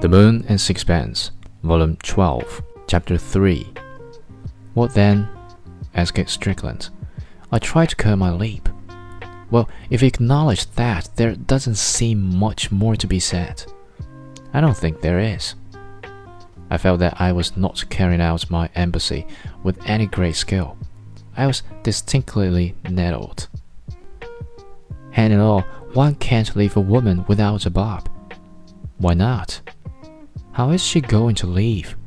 The Moon and Sixpence, Volume 12, Chapter 3. What then? asked Strickland. I tried to curl my lip. Well, if you acknowledge that, there doesn't seem much more to be said. I don't think there is. I felt that I was not carrying out my embassy with any great skill. I was distinctly nettled. And in all, one can't leave a woman without a bob. Why not? How is she going to leave?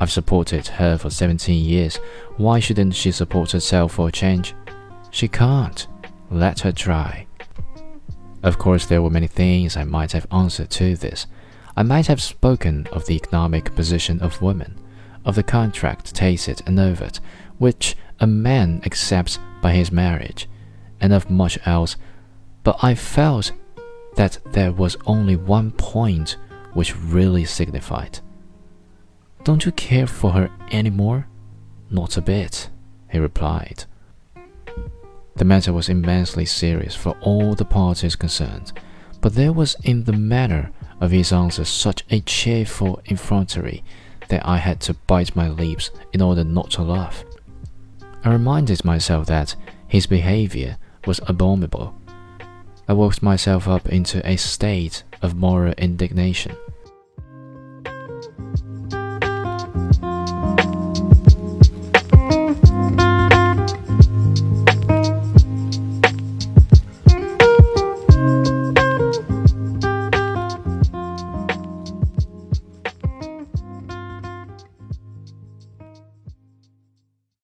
I've supported her for 17 years. Why shouldn't she support herself for a change? She can't. Let her try. Of course, there were many things I might have answered to this. I might have spoken of the economic position of women, of the contract tacit and overt, which a man accepts by his marriage, and of much else, but I felt that there was only one point which really signified. Don't you care for her any more? Not a bit, he replied. The matter was immensely serious for all the parties concerned, but there was in the manner of his answer such a cheerful effrontery that I had to bite my lips in order not to laugh. I reminded myself that his behavior was abominable. I worked myself up into a state of moral indignation.